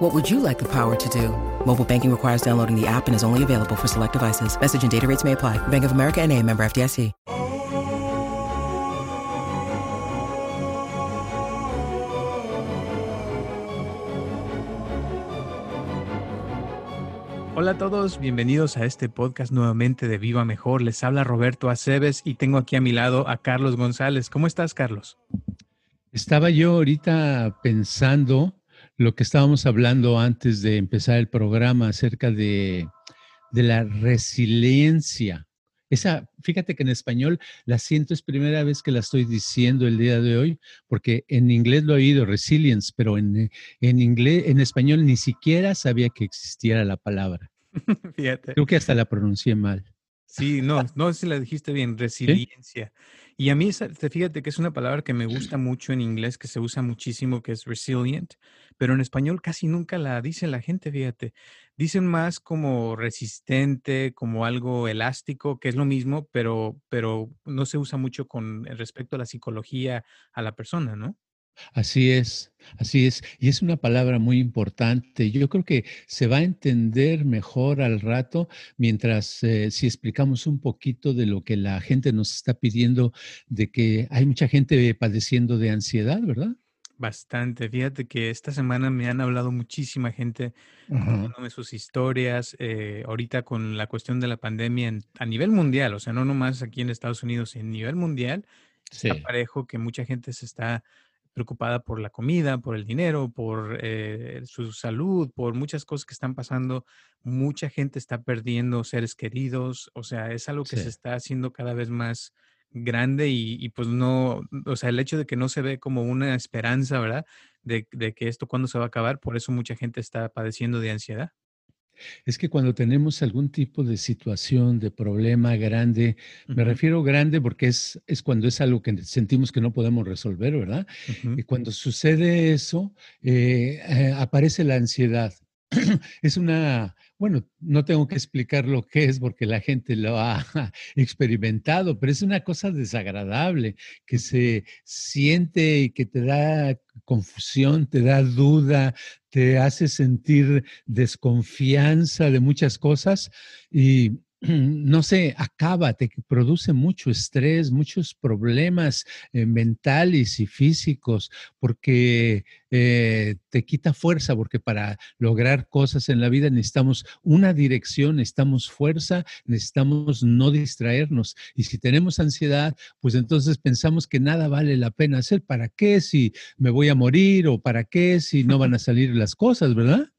What would you like the power to do? Mobile banking requires downloading the app and is only available for select devices. Message and data rates may apply. Bank of America and a member FDIC. Hola a todos, bienvenidos a este podcast nuevamente de Viva Mejor. Les habla Roberto Aceves y tengo aquí a mi lado a Carlos González. ¿Cómo estás, Carlos? Estaba yo ahorita pensando lo que estábamos hablando antes de empezar el programa acerca de, de la resiliencia. Esa, fíjate que en español la siento, es primera vez que la estoy diciendo el día de hoy, porque en inglés lo he oído, resilience, pero en, en inglés, en español ni siquiera sabía que existiera la palabra. Fíjate. Creo que hasta la pronuncié mal. Sí, no, no sé si la dijiste bien, resiliencia. Y a mí, fíjate que es una palabra que me gusta mucho en inglés, que se usa muchísimo, que es resilient, pero en español casi nunca la dice la gente, fíjate. Dicen más como resistente, como algo elástico, que es lo mismo, pero, pero no se usa mucho con respecto a la psicología a la persona, ¿no? Así es, así es. Y es una palabra muy importante. Yo creo que se va a entender mejor al rato mientras eh, si explicamos un poquito de lo que la gente nos está pidiendo, de que hay mucha gente padeciendo de ansiedad, ¿verdad? Bastante. Fíjate que esta semana me han hablado muchísima gente contándome sus historias. Eh, ahorita con la cuestión de la pandemia a nivel mundial, o sea, no nomás aquí en Estados Unidos, en nivel mundial, sí. está parejo que mucha gente se está preocupada por la comida, por el dinero, por eh, su salud, por muchas cosas que están pasando. Mucha gente está perdiendo seres queridos, o sea, es algo que se está haciendo cada vez más grande y, pues no, o sea, el hecho de que no se ve como una esperanza, ¿verdad? De, de que esto cuándo se va a acabar, por eso mucha gente está padeciendo de ansiedad. Es que cuando tenemos algún tipo de situación, de problema grande, me refiero grande porque es, es cuando es algo que sentimos que no podemos resolver, ¿verdad? Y cuando sucede eso, eh, eh, aparece la ansiedad. es una, bueno, no tengo que explicar lo que es porque la gente lo ha experimentado, pero es una cosa desagradable que se siente y que te da confusión, te da duda, te hace sentir desconfianza de muchas cosas y no sé, acaba, te produce mucho estrés, muchos problemas eh, mentales y físicos, porque eh, te quita fuerza, porque para lograr cosas en la vida necesitamos una dirección, necesitamos fuerza, necesitamos no distraernos. Y si tenemos ansiedad, pues entonces pensamos que nada vale la pena hacer. ¿Para qué si me voy a morir o para qué si no van a salir las cosas, verdad?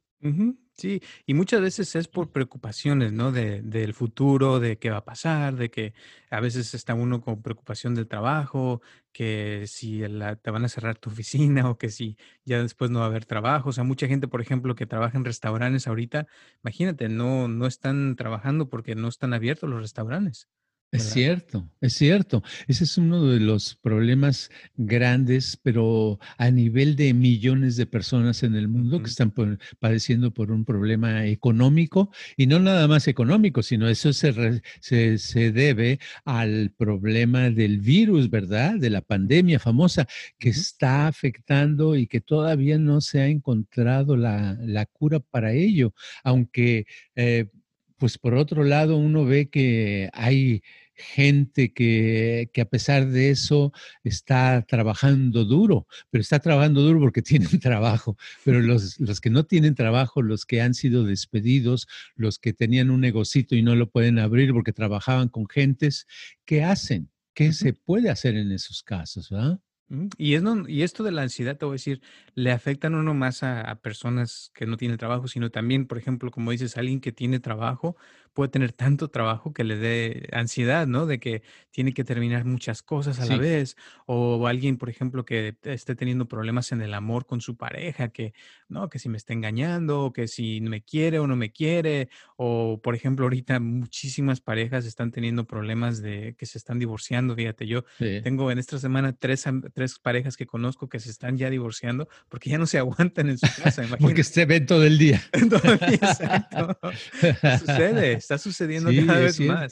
Sí, y muchas veces es por preocupaciones, ¿no? De, del futuro, de qué va a pasar, de que a veces está uno con preocupación del trabajo, que si te van a cerrar tu oficina o que si ya después no va a haber trabajo. O sea, mucha gente, por ejemplo, que trabaja en restaurantes ahorita, imagínate, no, no están trabajando porque no están abiertos los restaurantes. Es cierto, es cierto. Ese es uno de los problemas grandes, pero a nivel de millones de personas en el mundo que están padeciendo por un problema económico y no nada más económico, sino eso se, se, debe al problema del virus, ¿verdad? De la pandemia famosa que está afectando y que todavía no se ha encontrado la, cura para ello, aunque... Eh, pues por otro lado uno ve que hay gente que, a pesar de eso está trabajando duro, pero está trabajando duro porque tienen trabajo, pero los, los, que no tienen trabajo, los que han sido despedidos, los que tenían un negocito y no lo pueden abrir porque trabajaban con gentes, ¿qué hacen? ¿Qué se puede hacer en esos casos? ¿verdad? Y, es y esto de la ansiedad, te voy a decir, le afecta no nomás a, a, personas que no tienen trabajo, sino también, por ejemplo, como dices, alguien que tiene trabajo, puede tener tanto trabajo que le dé ansiedad, ¿no? De que tiene que terminar muchas cosas a la vez. O alguien, por ejemplo, que esté teniendo problemas en el amor con su pareja, que, ¿no? Que si me está engañando, o que si me quiere o no me quiere. O, por ejemplo, ahorita muchísimas parejas están teniendo problemas de que se están divorciando. Fíjate, yo tengo en esta semana tres, tres parejas que conozco que se están ya divorciando porque ya no se aguantan en su casa. porque se ven todo el día. exacto. Sucede, está sucediendo cada vez más.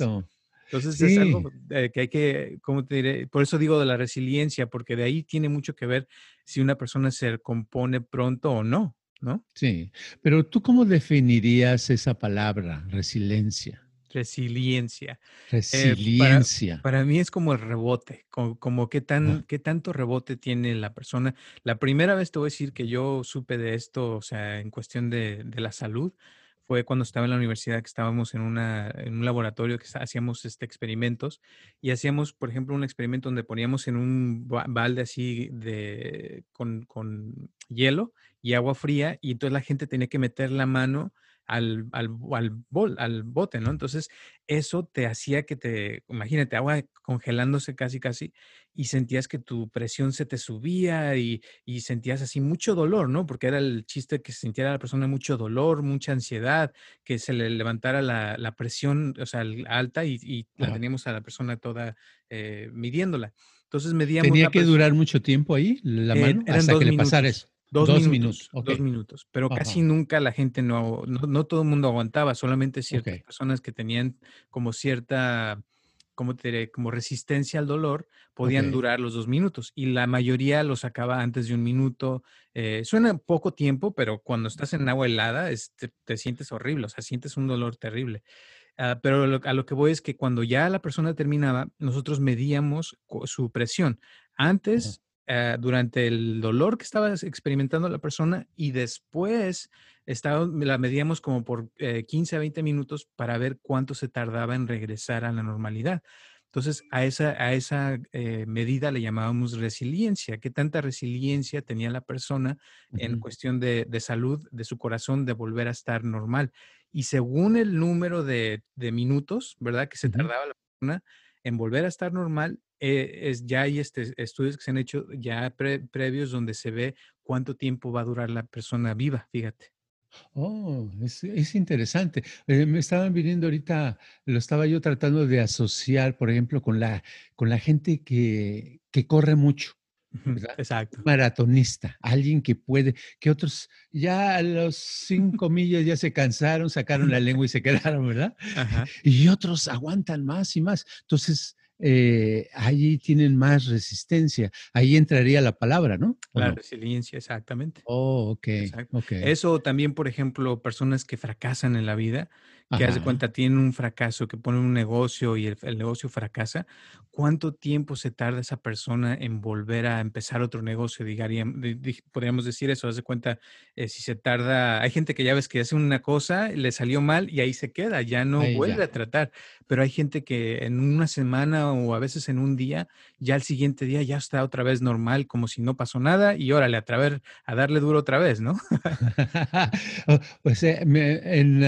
Entonces es algo eh, que hay que, ¿cómo te diré? Por eso digo de la resiliencia, porque de ahí tiene mucho que ver si una persona se compone pronto o no, ¿no? Sí, pero tú cómo definirías esa palabra, resiliencia? Resiliencia. Resiliencia. Eh, para, mí es como el rebote, como, qué, tan, qué tanto rebote tiene la persona. La primera vez te voy a decir que yo supe de esto, o sea, en cuestión de, de la salud, fue cuando estaba en la universidad, que estábamos en, un laboratorio que hacíamos este, experimentos y hacíamos, por ejemplo, un experimento donde poníamos en un balde así de, con, con hielo y agua fría y entonces la gente tenía que meter la mano al, al, al, bol, al bote, ¿no? Entonces, eso te hacía que te, imagínate, agua congelándose casi, casi, y sentías que tu presión se te subía y, y, sentías así mucho dolor, ¿no? Porque era el chiste que sintiera la persona mucho dolor, mucha ansiedad, que se le levantara la, la presión, o sea, alta y, y la teníamos a la persona toda eh, midiéndola. Entonces medíamos. ¿Tenía que durar mucho tiempo ahí la eh, mano hasta que le pasara eso? Dos, minutos. Dos minutos. Pero casi nunca la gente no, no, todo el mundo aguantaba, solamente ciertas personas que tenían como cierta, ¿cómo te diré? Como resistencia al dolor, podían durar los dos minutos. Y la mayoría los acaba antes de un minuto. Eh, suena poco tiempo, pero cuando estás en agua helada te, sientes horrible, o sea, sientes un dolor terrible. Ah, pero a lo que voy es que cuando ya la persona terminaba, nosotros medíamos su presión. Antes eh, durante el dolor que estaba experimentando la persona y después estaba, la medíamos como por 15 a 20 minutos para ver cuánto se tardaba en regresar a la normalidad. Entonces, a esa, a esa eh, medida le llamábamos resiliencia. ¿Qué tanta resiliencia tenía la persona en cuestión de, de, salud, de su corazón, de volver a estar normal? Y según el número de, de minutos, ¿verdad? Que se tardaba la persona en volver a estar normal, eh, es, ya hay este, estudios que se han hecho ya previos donde se ve cuánto tiempo va a durar la persona viva, fíjate. Oh, es, interesante. Eh, me estaban viniendo ahorita, lo estaba yo tratando de asociar, por ejemplo, con la, con la gente que, que corre mucho. Exacto. Maratonista, alguien que puede, que otros ya a los cinco millas ya se cansaron, sacaron la lengua y se quedaron, ¿verdad? Y otros aguantan más y más. Entonces, eh, allí tienen más resistencia. Ahí entraría la palabra, ¿no? La resiliencia, exactamente. Oh, ok. Eso también, por ejemplo, personas que fracasan en la vida, que hace cuenta tienen un fracaso, que ponen un negocio y el, negocio fracasa, ¿cuánto tiempo se tarda esa persona en volver a empezar otro negocio? podríamos decir eso, hace cuenta, eh, si se tarda, hay gente que ya ves que hace una cosa, le salió mal y ahí se queda, ya no vuelve a tratar, pero hay gente que en una semana o a veces en un día, ya el siguiente día ya está otra vez normal, como si no pasó nada y órale, a, través, a darle duro otra vez, ¿no? pues en,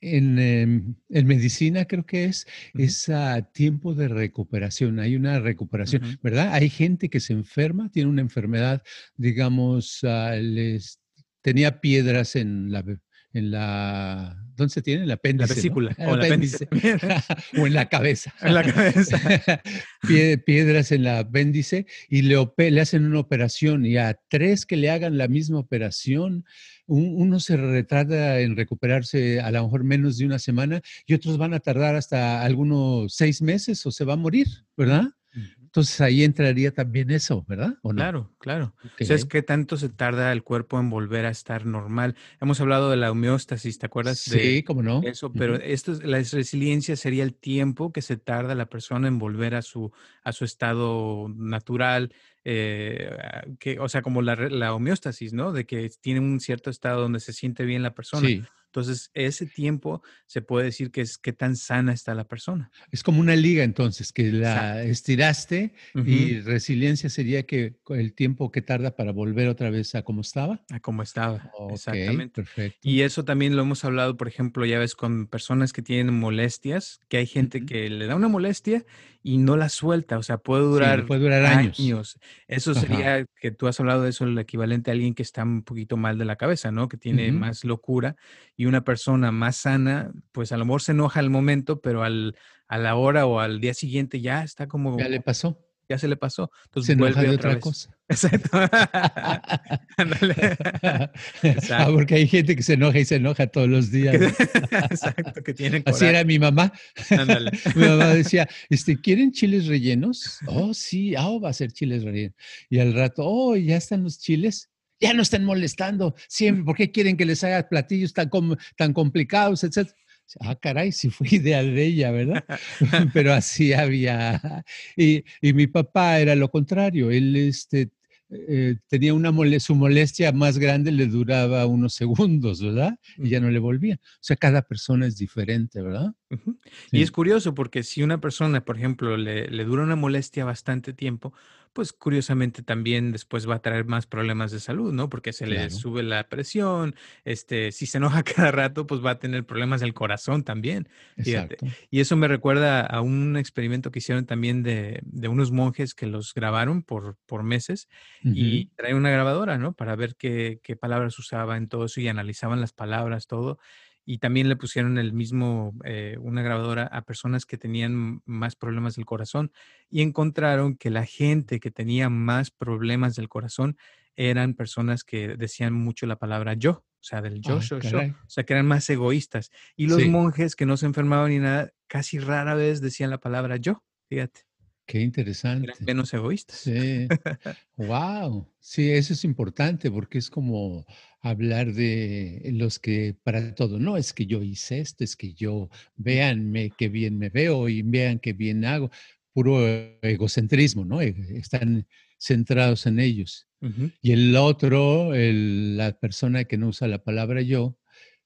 Em, en, medicina creo que es, ese tiempo de recuperación, hay una recuperación, ¿verdad? Hay gente que se enferma, tiene una enfermedad, digamos, ah, les tenía piedras en la, en la, ¿dónde se tiene? El apéndice. La vesícula. O, apéndice. o en la cabeza. En la cabeza. piedras en la apéndice y le, le hacen una operación y a tres que le hagan la misma operación, uno se retarda en recuperarse a lo mejor menos de una semana y otros van a tardar hasta algunos seis meses o se va a morir, ¿verdad? Entonces ahí entraría también eso, ¿verdad? Claro, claro. ¿Sabes qué tanto se tarda el cuerpo en volver a estar normal? Hemos hablado de la homeostasis, ¿te acuerdas? Sí, cómo no. Eso, pero esto es, la resiliencia sería el tiempo que se tarda la persona en volver a su, a su estado natural, eh, que, o sea, como la, la, homeostasis, ¿no? De que tiene un cierto estado donde se siente bien la persona. Entonces, ese tiempo se puede decir que es qué tan sana está la persona. Es como una liga entonces, que la estiraste y resiliencia sería que el tiempo que tarda para volver otra vez a como estaba. A como estaba, exactamente. Perfecto. Y eso también lo hemos hablado, por ejemplo, ya ves, con personas que tienen molestias, que hay gente que le da una molestia y no la suelta, o sea, puede durar, puede durar años. Eso sería que tú has hablado de eso, el equivalente a alguien que está un poquito mal de la cabeza, ¿no? Que tiene más locura y una persona más sana, pues a lo mejor se enoja al momento, pero al, a la hora o al día siguiente ya está como... Ya le pasó ya se le pasó. Entonces se vuelve otra, cosa. Exacto. Ah, porque hay gente que se enoja y se enoja todos los días. Exacto, que tienen Así era mi mamá. mi mamá decía, este, ¿quieren chiles rellenos? Oh, sí, ah, va a ser chiles rellenos. Y al rato, oh, ya están los chiles. Ya no están molestando siempre. ¿Por qué quieren que les haga platillos tan, tan complicados, etcétera? Ah, caray, si fue idea de ella, ¿verdad? Pero así había. Y, y, mi papá era lo contrario. Él este, eh, tenía una su molestia más grande, le duraba unos segundos, ¿verdad? Y ya no le volvía. O sea, cada persona es diferente, ¿verdad? Y es curioso porque si una persona, por ejemplo, le, le dura una molestia bastante tiempo, pues curiosamente también después va a traer más problemas de salud, ¿no? Porque se le sube la presión, este, si se enoja cada rato, pues va a tener problemas del corazón también. Fíjate. Y eso me recuerda a un experimento que hicieron también de, de unos monjes que los grabaron por, por meses y traen una grabadora, ¿no? Para ver qué, qué palabras usaba en todo eso y analizaban las palabras, todo y también le pusieron el mismo, eh, una grabadora a personas que tenían más problemas del corazón y encontraron que la gente que tenía más problemas del corazón eran personas que decían mucho la palabra yo, o sea, del yo, yo, yo, o sea, que eran más egoístas. Y los monjes que no se enfermaban ni nada, casi rara vez decían la palabra yo, fíjate. Qué interesante. Eran menos egoístas. Sí. wow. Sí, eso es importante porque es como hablar de los que para todo, no, es que yo hice esto, es que yo, véanme qué bien me veo y vean qué bien hago. Puro egocentrismo, ¿no? E, están centrados en ellos. Y el otro, la persona que no usa la palabra yo,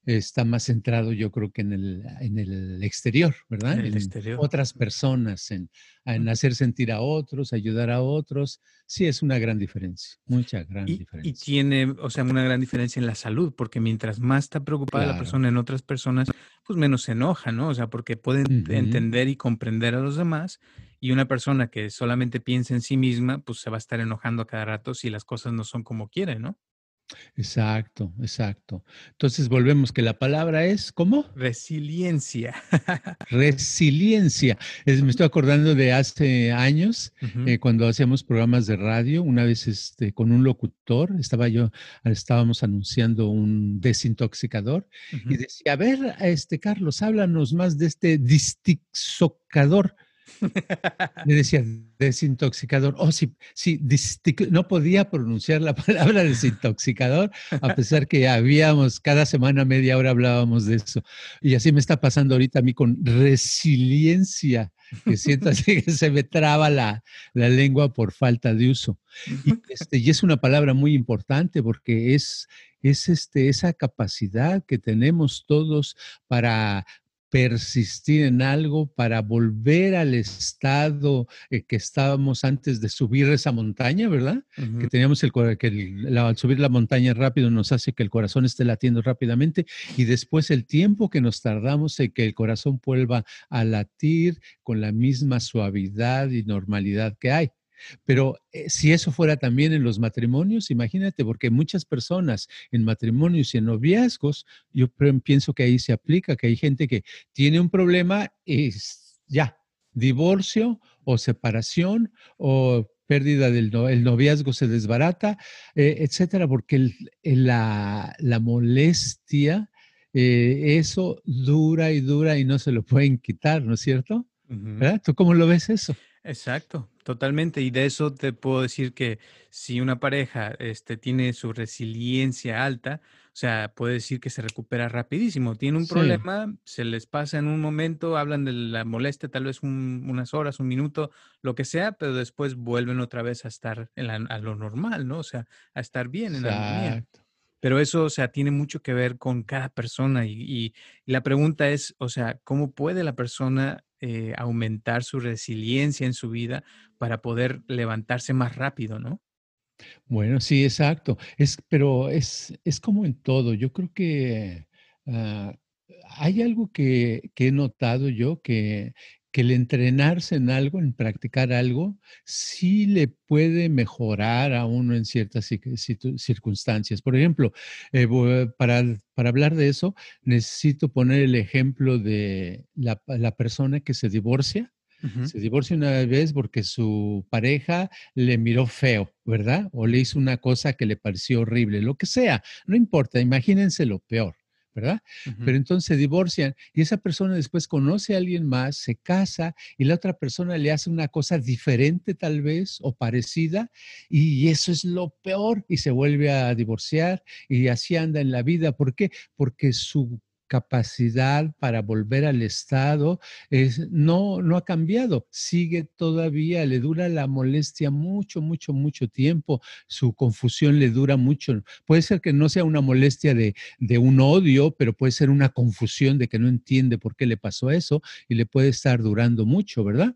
está más centrado, yo creo que en el, en el exterior, ¿verdad? En, el exterior. otras personas, en, en, hacer sentir a otros, ayudar a otros. Sí, es una gran diferencia, mucha gran diferencia. Y tiene, o sea, una gran diferencia en la salud, porque mientras más está preocupada la persona en otras personas, pues menos se enoja, ¿no? O sea, porque puede entender y comprender a los demás. Y una persona que solamente piensa en sí misma, pues se va a estar enojando a cada rato si las cosas no son como quiere, ¿no? Exacto, exacto. Entonces volvemos que la palabra es ¿cómo? Resiliencia. Resiliencia. me estoy acordando de hace años, eh, cuando hacíamos programas de radio, una vez este, con un locutor, estaba yo, estábamos anunciando un desintoxicador y decía, a ver, este Carlos, háblanos más de este distixocador. Le decía desintoxicador. Oh, sí, sí, no podía pronunciar la palabra desintoxicador, a pesar que habíamos, cada semana, media hora hablábamos de eso. Y así me está pasando ahorita a mí con resiliencia, que siento así que se me traba la, la lengua por falta de uso. Y, este, y es una palabra muy importante porque es, es este, esa capacidad que tenemos todos para persistir en algo para volver al estado eh, que estábamos antes de subir esa montaña, ¿verdad? Que teníamos el que al subir la montaña rápido nos hace que el corazón esté latiendo rápidamente y después el tiempo que nos tardamos en que el corazón vuelva a latir con la misma suavidad y normalidad que hay. Pero eh, si eso fuera también en los matrimonios, imagínate, porque muchas personas en matrimonios y en noviazgos, yo pienso que ahí se aplica, que hay gente que tiene un problema y ya, divorcio o separación o pérdida del el noviazgo se desbarata, eh, etcétera, porque la, molestia, eh, eso dura y dura y no se lo pueden quitar, ¿no es cierto? ¿Tú cómo lo ves eso? Exacto, totalmente. Y de eso te puedo decir que si una pareja este, tiene su resiliencia alta, o sea, puede decir que se recupera rapidísimo. Tiene un problema, se les pasa en un momento, hablan de la molestia, tal vez unas horas, un minuto, lo que sea, pero después vuelven otra vez a estar en a lo normal, ¿no? O sea, a estar bien en la armonía. pero eso, o sea, tiene mucho que ver con cada persona y, la pregunta es, o sea, ¿cómo puede la persona eh, aumentar su resiliencia en su vida para poder levantarse más rápido, ¿no? Bueno, sí, exacto. Es, pero es, es como en todo. Yo creo que ah, hay algo que, que, he notado yo que, que el entrenarse en algo, en practicar algo, sí le puede mejorar a uno en ciertas circunstancias. Por ejemplo, eh, para, para, hablar de eso, necesito poner el ejemplo de la, persona que se divorcia. Se divorcia una vez porque su pareja le miró feo, ¿verdad? O le hizo una cosa que le pareció horrible, lo que sea, no importa, imagínense lo peor. ¿Verdad? Pero entonces se divorcian y esa persona después conoce a alguien más, se casa y la otra persona le hace una cosa diferente tal vez o parecida y eso es lo peor y se vuelve a divorciar y así anda en la vida. ¿Por qué? Porque su capacidad para volver al estado es, no, no ha cambiado, sigue todavía, le dura la molestia mucho, mucho, mucho tiempo, su confusión le dura mucho. Puede ser que no sea una molestia de, de un odio, pero puede ser una confusión de que no entiende por qué le pasó eso y le puede estar durando mucho, ¿verdad?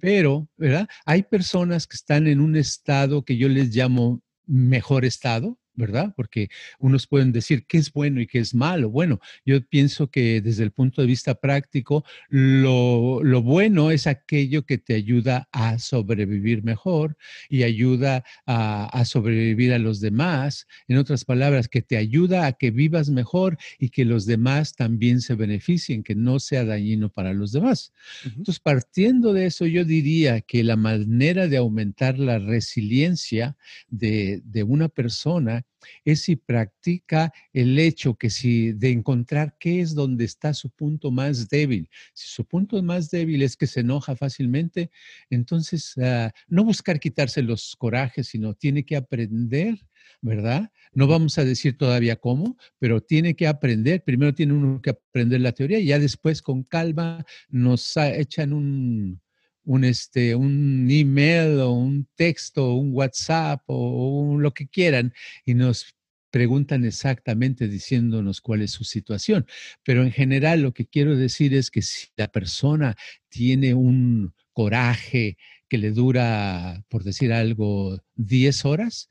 Pero, ¿verdad? Hay personas que están en un estado que yo les llamo mejor estado, ¿verdad? Porque unos pueden decir qué es bueno y qué es malo. Bueno, yo pienso que desde el punto de vista práctico, lo, bueno es aquello que te ayuda a sobrevivir mejor y ayuda a, a, sobrevivir a los demás. En otras palabras, que te ayuda a que vivas mejor y que los demás también se beneficien, que no sea dañino para los demás. Entonces, partiendo de eso, yo diría que la manera de aumentar la resiliencia de, de una persona es si practica el hecho que si de encontrar qué es donde está su punto más débil. Si su punto más débil es que se enoja fácilmente, entonces ah, no buscar quitarse los corajes, sino tiene que aprender ¿verdad? No vamos a decir todavía cómo, pero tiene que aprender. Primero tiene uno que aprender la teoría y ya después con calma nos echan un, un, este, un email o un texto, un WhatsApp o, lo que quieran y nos preguntan exactamente diciéndonos cuál es su situación. Pero en general lo que quiero decir es que si la persona tiene un coraje que le dura, por decir algo, 10 horas,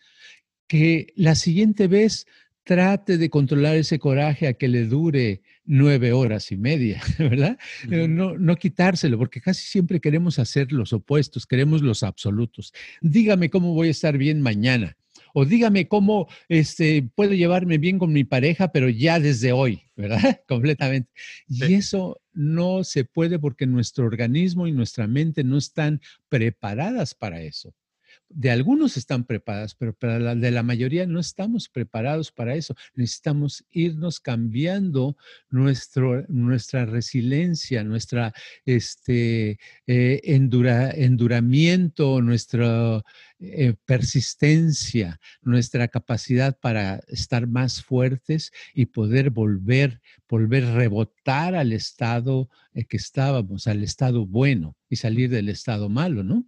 que la siguiente vez trate de controlar ese coraje a que le dure nueve horas y media, ¿verdad? no, no quitárselo, porque casi siempre queremos hacer los opuestos, queremos los absolutos. Dígame cómo voy a estar bien mañana. O dígame cómo este, puedo llevarme bien con mi pareja, pero ya desde hoy, ¿verdad? Completamente. Y eso no se puede porque nuestro organismo y nuestra mente no están preparadas para eso de algunos están preparados, pero para la, de la mayoría no estamos preparados para eso. Necesitamos irnos cambiando nuestro, nuestra resiliencia, nuestra este, eh, enduramiento, nuestra eh, persistencia, nuestra capacidad para estar más fuertes y poder volver, volver rebotar al estado eh, que estábamos, al estado bueno y salir del estado malo, ¿no?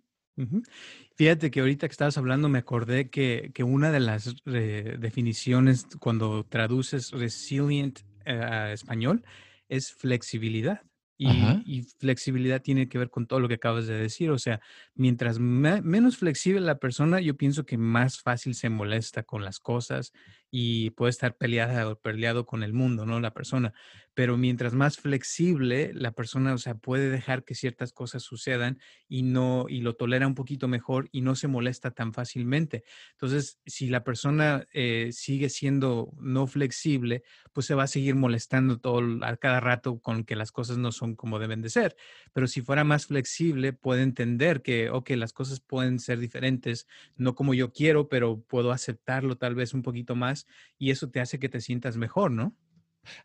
Fíjate que ahorita que estabas hablando me acordé que, una de las eh, definiciones cuando traduces resilient eh, a español es flexibilidad. Y, flexibilidad tiene que ver con todo lo que acabas de decir. O sea, mientras menos flexible la persona, yo pienso que más fácil se molesta con las cosas y puede estar peleada o peleado con el mundo, ¿no? La persona pero mientras más flexible la persona, o sea, puede dejar que ciertas cosas sucedan y no y lo tolera un poquito mejor y no se molesta tan fácilmente. Entonces, si la persona eh, sigue siendo no flexible, pues se va a seguir molestando todo a cada rato con que las cosas no son como deben de ser. Pero si fuera más flexible, puede entender que, ok, las cosas pueden ser diferentes, no como yo quiero, pero puedo aceptarlo tal vez un poquito más y eso te hace que te sientas mejor, ¿no?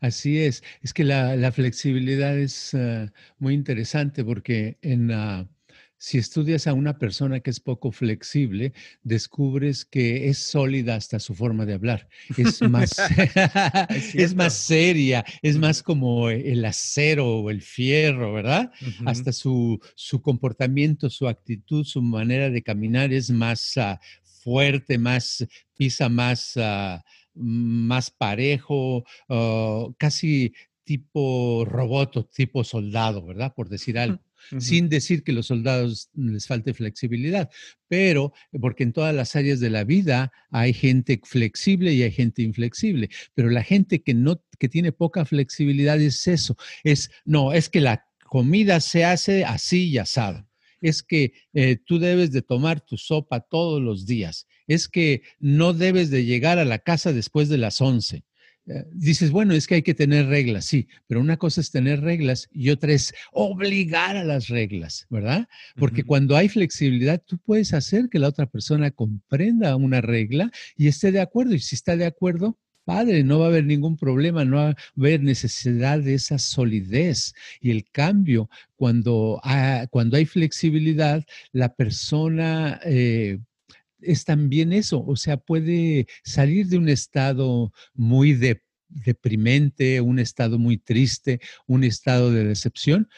Así es, es que la, flexibilidad es eh, muy interesante porque en, si estudias a una persona que es poco flexible, descubres que es sólida hasta su forma de hablar, es más, es, más seria, es más como el acero o el fierro, ¿verdad? Hasta su, su, comportamiento, su actitud, su manera de caminar es más ah, fuerte, más, pisa más... Más parejo, casi tipo robot tipo soldado, ¿verdad? Por decir algo. Sin decir que los soldados les falte flexibilidad, pero porque en todas las áreas de la vida hay gente flexible y hay gente inflexible, pero la gente que no, que tiene poca flexibilidad es eso, es, no, es que la comida se hace así y asado es que eh, tú debes de tomar tu sopa todos los días, es que no debes de llegar a la casa después de las 11. Eh, dices, bueno, es que hay que tener reglas, sí, pero una cosa es tener reglas y otra es obligar a las reglas, ¿verdad? Porque cuando hay flexibilidad, tú puedes hacer que la otra persona comprenda una regla y esté de acuerdo. Y si está de acuerdo, padre, no va a haber ningún problema, no va a haber necesidad de esa solidez. Y el cambio, cuando, cuando hay flexibilidad, la persona... Eh, es también eso, o sea, puede salir de un estado muy deprimente, un estado muy triste, un estado de decepción,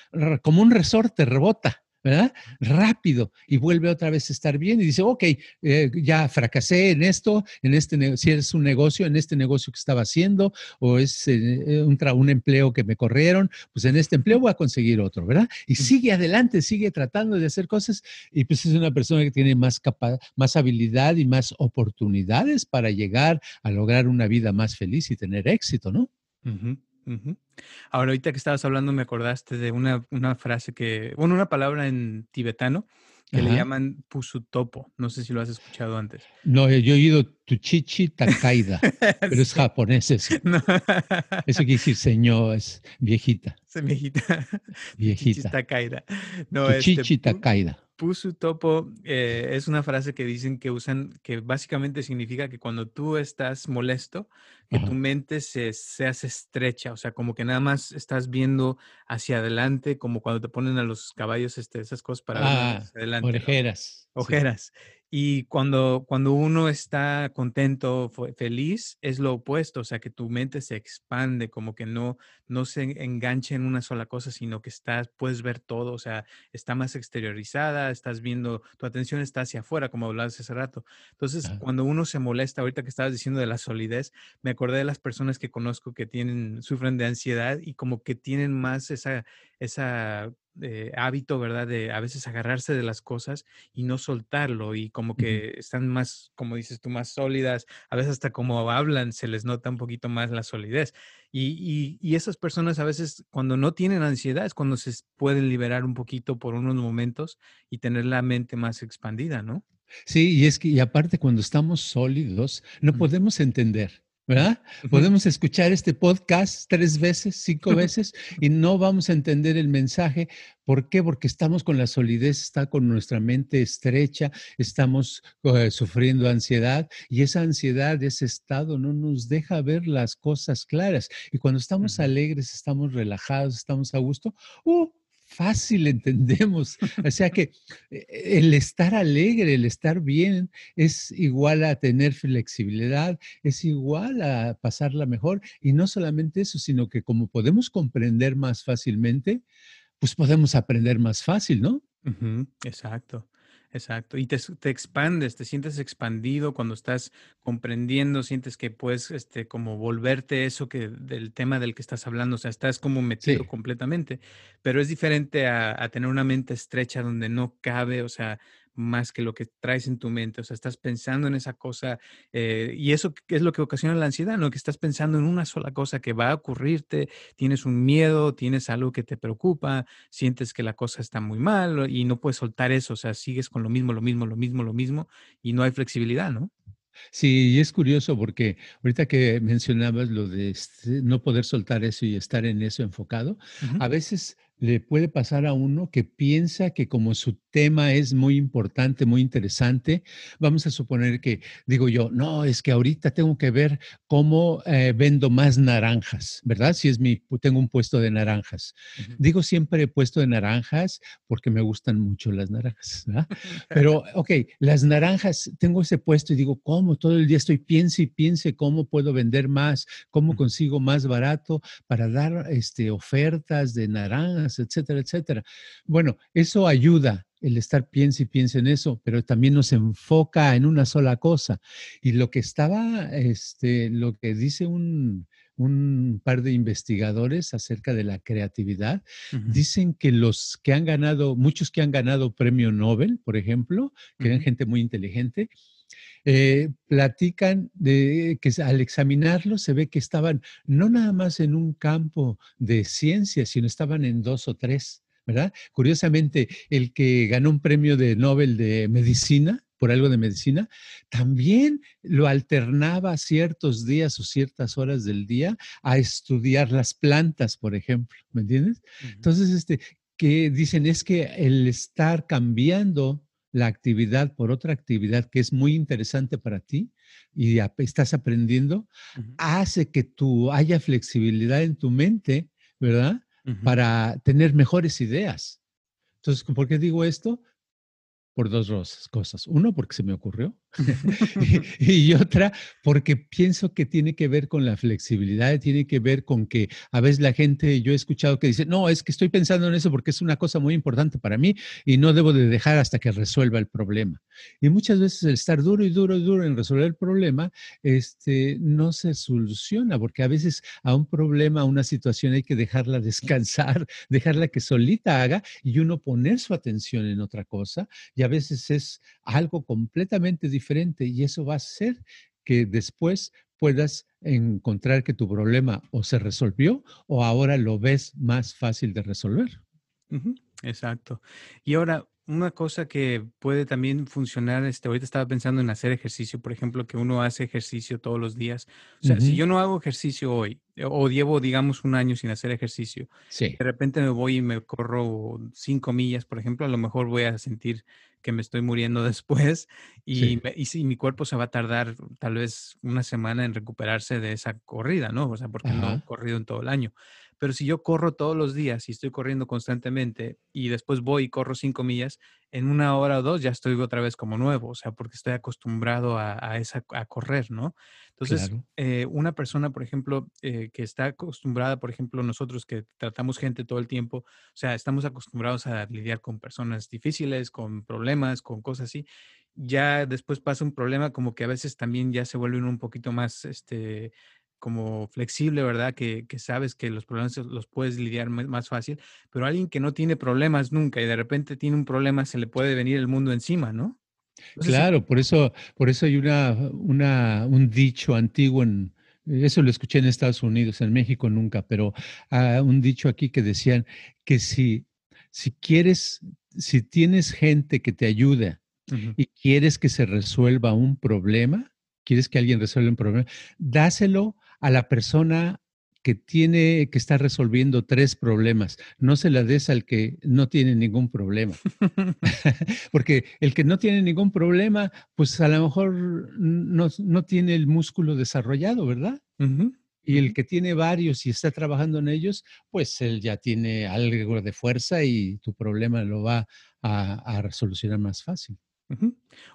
como un resorte, rebota. ¿Verdad? Rápido y vuelve otra vez a estar bien y dice, ok, eh, ya fracasé en esto, en este, si es un negocio, en este negocio que estaba haciendo o es eh, un, un, empleo que me corrieron, pues en este empleo voy a conseguir otro, ¿verdad? Y sigue adelante, sigue tratando de hacer cosas y pues es una persona que tiene más, más habilidad y más oportunidades para llegar a lograr una vida más feliz y tener éxito, ¿no? Ahora, ahorita que estabas hablando, me acordaste de una, una frase que, bueno, una palabra en tibetano que le llaman pusutopo. No sé si lo has escuchado antes. No, yo he oído tuchichi takaida, pero es japonés eso. Eso quiere decir señor, es viejita. Es viejita. Viejita. Takaida. No, tuchichi este, takaida. Pusu topo eh, es una frase que dicen que usan, que básicamente significa que cuando tú estás molesto, que tu mente se, se, hace estrecha, o sea, como que nada más estás viendo hacia adelante, como cuando te ponen a los caballos este, esas cosas para ver ah, hacia adelante. Ojeras. Ojeras. Y cuando, cuando uno está contento, feliz, es lo opuesto, o sea, que tu mente se expande, como que no, no se enganche en una sola cosa, sino que estás, puedes ver todo, o sea, está más exteriorizada, estás viendo, tu atención está hacia afuera, como hablabas hace rato. Entonces, cuando uno se molesta, ahorita que estabas diciendo de la solidez, me acordé de las personas que conozco que tienen, sufren de ansiedad y como que tienen más esa, esa eh, hábito, ¿verdad? De a veces agarrarse de las cosas y no soltarlo y como que están más, como dices tú, más sólidas, a veces hasta como hablan se les nota un poquito más la solidez. Y, y, esas personas a veces cuando no tienen ansiedad es cuando se pueden liberar un poquito por unos momentos y tener la mente más expandida, ¿no? Sí, y es que, y aparte cuando estamos sólidos, no podemos entender. ¿Verdad? Podemos escuchar este podcast tres veces, cinco veces y no vamos a entender el mensaje. ¿Por qué? Porque estamos con la solidez, está con nuestra mente estrecha, estamos eh, sufriendo ansiedad y esa ansiedad, ese estado no nos deja ver las cosas claras. Y cuando estamos alegres, estamos relajados, estamos a gusto, ¡uh! Fácil entendemos. O sea que eh, el estar alegre, el estar bien, es igual a tener flexibilidad, es igual a pasarla mejor. Y no solamente eso, sino que como podemos comprender más fácilmente, pues podemos aprender más fácil, ¿no? Exacto. Exacto. Y te, te, expandes, te sientes expandido cuando estás comprendiendo, sientes que puedes este, como volverte eso que del tema del que estás hablando, o sea, estás como metido completamente, pero es diferente a, a, tener una mente estrecha donde no cabe, o sea, más que lo que traes en tu mente, o sea, estás pensando en esa cosa eh, y eso es lo que ocasiona la ansiedad, ¿no? Que estás pensando en una sola cosa que va a ocurrirte, tienes un miedo, tienes algo que te preocupa, sientes que la cosa está muy mal y no puedes soltar eso, o sea, sigues con lo mismo, lo mismo, lo mismo, lo mismo y no hay flexibilidad, ¿no? Sí, y es curioso porque ahorita que mencionabas lo de este, no poder soltar eso y estar en eso enfocado, a veces le puede pasar a uno que piensa que como su tema es muy importante, muy interesante, vamos a suponer que digo yo, no, es que ahorita tengo que ver cómo eh, vendo más naranjas, ¿verdad? Si es mi, tengo un puesto de naranjas. Digo siempre puesto de naranjas porque me gustan mucho las naranjas, ¿verdad? Pero, ok, las naranjas, tengo ese puesto y digo, ¿cómo? Todo el día estoy piense y piense cómo puedo vender más, cómo consigo más barato para dar este, ofertas de naranjas etcétera, etcétera. Bueno, eso ayuda. el estar piensa y piensa en eso, pero también nos enfoca en una sola cosa. Y lo que estaba, este, lo que dice un, un par de investigadores acerca de la creatividad, dicen que los que han ganado, muchos que han ganado premio Nobel, por ejemplo, que eran gente muy inteligente, eh, platican de que al examinarlos se ve que estaban no nada más en un campo de ciencia, sino estaban en dos o tres, ¿verdad? Curiosamente, el que ganó un premio de Nobel de medicina, por algo de medicina, también lo alternaba ciertos días o ciertas horas del día a estudiar las plantas, por ejemplo, ¿me entiendes? Entonces, este, que dicen es que el estar cambiando la actividad por otra actividad que es muy interesante para ti y estás aprendiendo, hace que tú haya flexibilidad en tu mente, ¿verdad? Para tener mejores ideas. Entonces, ¿por qué digo esto? por dos cosas. Uno, porque se me ocurrió. y, otra, porque pienso que tiene que ver con la flexibilidad, tiene que ver con que a veces la gente, yo he escuchado que dice, no, es que estoy pensando en eso porque es una cosa muy importante para mí y no debo de dejar hasta que resuelva el problema. Y muchas veces el estar duro y duro y duro en resolver el problema, este, no se soluciona, porque a veces a un problema, a una situación hay que dejarla descansar, dejarla que solita haga y uno poner su atención en otra cosa. Y a veces es algo completamente diferente y eso va a hacer que después puedas encontrar que tu problema o se resolvió o ahora lo ves más fácil de resolver. Exacto. Y ahora, una cosa que puede también funcionar, este, ahorita estaba pensando en hacer ejercicio, por ejemplo, que uno hace ejercicio todos los días. O sea, si yo no hago ejercicio hoy, o llevo, digamos, un año sin hacer ejercicio, de repente me voy y me corro cinco millas, por ejemplo, a lo mejor voy a sentir que me estoy muriendo después y, y si mi cuerpo se va a tardar tal vez una semana en recuperarse de esa corrida, ¿no? O sea, porque no he corrido en todo el año. Pero si yo corro todos los días y estoy corriendo constantemente y después voy y corro cinco millas, en una hora o dos ya estoy otra vez como nuevo, o sea, porque estoy acostumbrado a, esa, a correr, ¿no? Entonces, eh, una persona, por ejemplo, eh, que está acostumbrada, por ejemplo, nosotros que tratamos gente todo el tiempo, o sea, estamos acostumbrados a lidiar con personas difíciles, con problemas, con cosas así, ya después pasa un problema como que a veces también ya se vuelven un poquito más, este, como flexible, ¿verdad? Que, sabes que los problemas los puedes lidiar más fácil, pero alguien que no tiene problemas nunca y de repente tiene un problema, se le puede venir el mundo encima, ¿no? claro, por eso, por eso hay una, una, un dicho antiguo en, eso lo escuché en Estados Unidos, en México nunca, pero uh, un dicho aquí que decían que si, si quieres, si tienes gente que te ayuda y quieres que se resuelva un problema, quieres que alguien resuelva un problema, dáselo a la persona que tiene que estar resolviendo tres problemas. No se la des al que no tiene ningún problema. Porque el que no tiene ningún problema, pues a lo mejor no, tiene el músculo desarrollado, ¿verdad? Y el que tiene varios y está trabajando en ellos, pues él ya tiene algo de fuerza y tu problema lo va a, a resolucionar más fácil.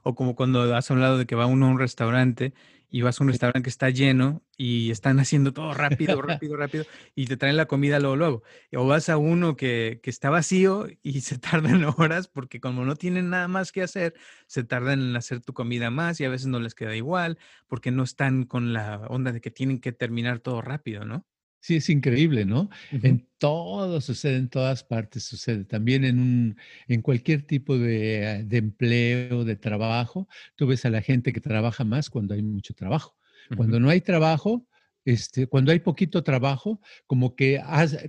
O como cuando has hablado de que va uno a un restaurante y vas a un restaurante que está lleno y están haciendo todo rápido, rápido, rápido y te traen la comida luego, luego. O vas a uno que, que, está vacío y se tardan horas porque como no tienen nada más que hacer, se tardan en hacer tu comida más y a veces no les queda igual porque no están con la onda de que tienen que terminar todo rápido, ¿no? Sí, es increíble, ¿no? En todo sucede, en todas partes sucede. También en, un, en cualquier tipo de, de, empleo, de trabajo, tú ves a la gente que trabaja más cuando hay mucho trabajo. Cuando no hay trabajo, este, cuando hay poquito trabajo, como que,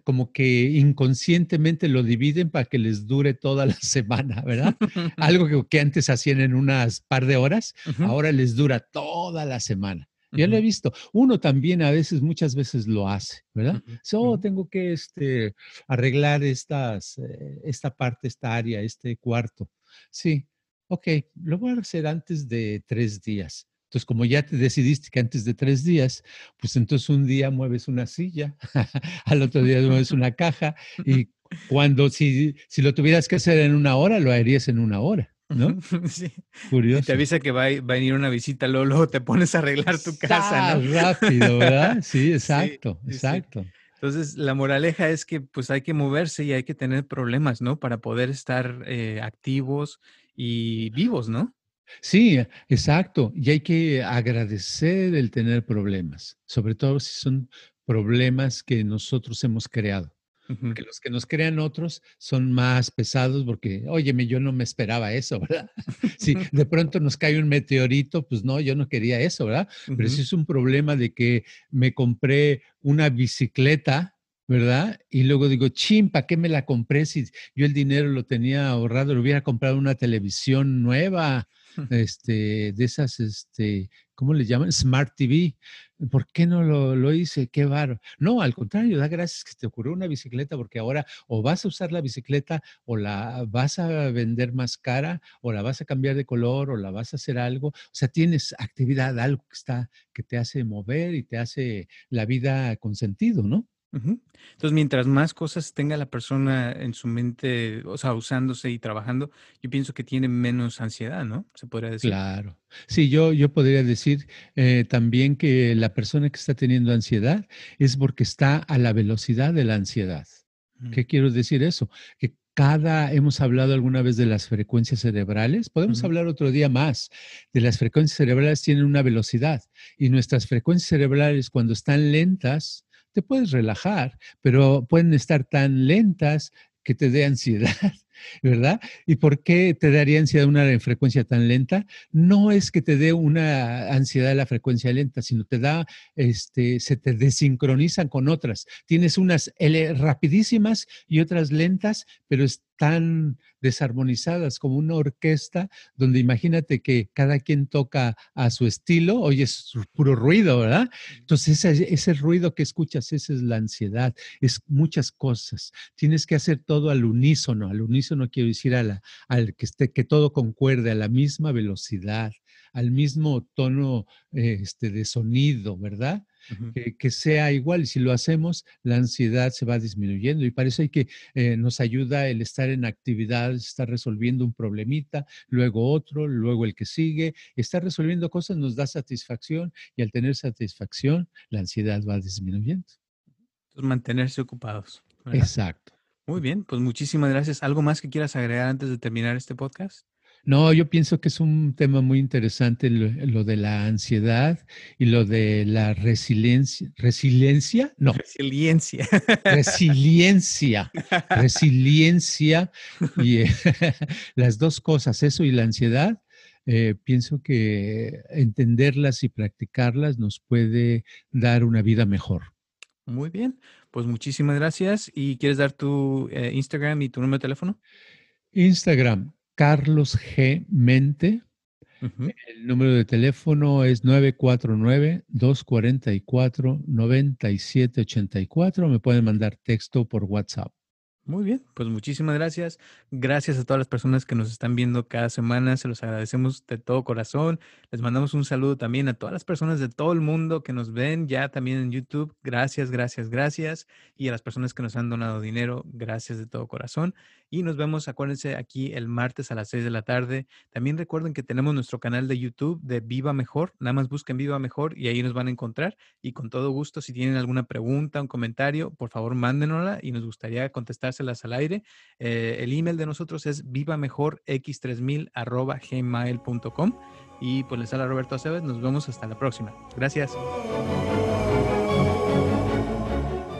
como que inconscientemente lo dividen para que les dure toda la semana, ¿verdad? Algo que, que, antes hacían en unas par de horas, ahora les dura toda la semana. Ya lo he visto. Uno también a veces, muchas veces lo hace, ¿verdad? Uh tengo que este, arreglar estas, eh, esta parte, esta área, este cuarto. Sí, ok, lo voy a hacer antes de tres días. Entonces, como ya te decidiste que antes de tres días, pues entonces un día mueves una silla, al otro día mueves una caja y cuando si, si lo tuvieras que hacer en una hora, lo harías en una hora. ¿No? sí. Curioso. te avisa que va, a venir una visita, luego, te pones a arreglar tu casa, ¿no? rápido, ¿verdad? Sí, exacto, exacto. Entonces, la moraleja es que pues hay que moverse y hay que tener problemas, ¿no? Para poder estar eh, activos y vivos, ¿no? Sí, exacto. Y hay que agradecer el tener problemas, sobre todo si son problemas que nosotros hemos creado. Porque los que nos crean otros son más pesados porque, óyeme, yo no me esperaba eso, ¿verdad? si de pronto nos cae un meteorito, pues no, yo no quería eso, ¿verdad? Pero si es un problema de que me compré una bicicleta, ¿verdad? Y luego digo, chim, ¿para qué me la compré si yo el dinero lo tenía ahorrado? Le hubiera comprado una televisión nueva, este, de esas, este, ¿cómo le llaman? Smart TV. ¿Por qué no lo, hice? Qué barro. No, al contrario, da gracias que te ocurrió una bicicleta porque ahora o vas a usar la bicicleta o la vas a vender más cara o la vas a cambiar de color o la vas a hacer algo. O sea, tienes actividad, algo que está, que te hace mover y te hace la vida con sentido, ¿no? Entonces, mientras más cosas tenga la persona en su mente, o sea, usándose y trabajando, yo pienso que tiene menos ansiedad, ¿no? Se podría decir. Claro. Sí, yo, yo podría decir eh, también que la persona que está teniendo ansiedad es porque está a la velocidad de la ansiedad. ¿Qué quiero decir eso? Que cada, hemos hablado alguna vez de las frecuencias cerebrales, podemos hablar otro día más, de las frecuencias cerebrales tienen una velocidad y nuestras frecuencias cerebrales cuando están lentas, te puedes relajar, pero pueden estar tan lentas que te dé ansiedad, ¿verdad? ¿Y por qué te daría ansiedad una frecuencia tan lenta? No es que te dé una ansiedad de la frecuencia lenta, sino te da, este, se te desincronizan con otras. Tienes unas L rapidísimas y otras lentas, pero están desarmonizadas como una orquesta donde imagínate que cada quien toca a su estilo, oyes puro ruido, ¿verdad? Entonces ese, ruido que escuchas, esa es la ansiedad, es muchas cosas. Tienes que hacer todo al unísono, al unísono quiero decir a la, al que, esté, que todo concuerde a la misma velocidad, al mismo tono este, de sonido, ¿verdad? Que, sea igual. Y si lo hacemos, la ansiedad se va disminuyendo. Y para eso hay que eh, nos ayuda el estar en actividades, estar resolviendo un problemita, luego otro, luego el que sigue. Estar resolviendo cosas nos da satisfacción y al tener satisfacción, la ansiedad va disminuyendo. Entonces, mantenerse ocupados. Exacto. Muy bien, pues muchísimas gracias. ¿Algo más que quieras agregar antes de terminar este podcast? No, yo pienso que es un tema muy interesante lo, de la ansiedad y lo de la resiliencia. ¿Resiliencia? No. Resiliencia. Resiliencia. Resiliencia. Y las dos cosas, eso y la ansiedad, eh, pienso que entenderlas y practicarlas nos puede dar una vida mejor. Muy bien, pues muchísimas gracias. ¿Y quieres dar tu eh, Instagram y tu número de teléfono? Instagram, Carlos G. Mente. El número de teléfono es 949-244-9784. Me pueden mandar texto por WhatsApp. Muy bien, pues muchísimas gracias. Gracias a todas las personas que nos están viendo cada semana. Se los agradecemos de todo corazón. Les mandamos un saludo también a todas las personas de todo el mundo que nos ven ya también en YouTube. Gracias, gracias, gracias. Y a las personas que nos han donado dinero, gracias de todo corazón. Y nos vemos, acuérdense, aquí el martes a las 6 de la tarde. También recuerden que tenemos nuestro canal de YouTube de Viva Mejor. Nada más busquen Viva Mejor y ahí nos van a encontrar. Y con todo gusto, si tienen alguna pregunta, un comentario, por favor, mándenosla y nos gustaría contestar al aire. Eh, el email de nosotros es vivamejorx3000 gmail.com y pues les habla Roberto Aceves. Nos vemos hasta la próxima. Gracias.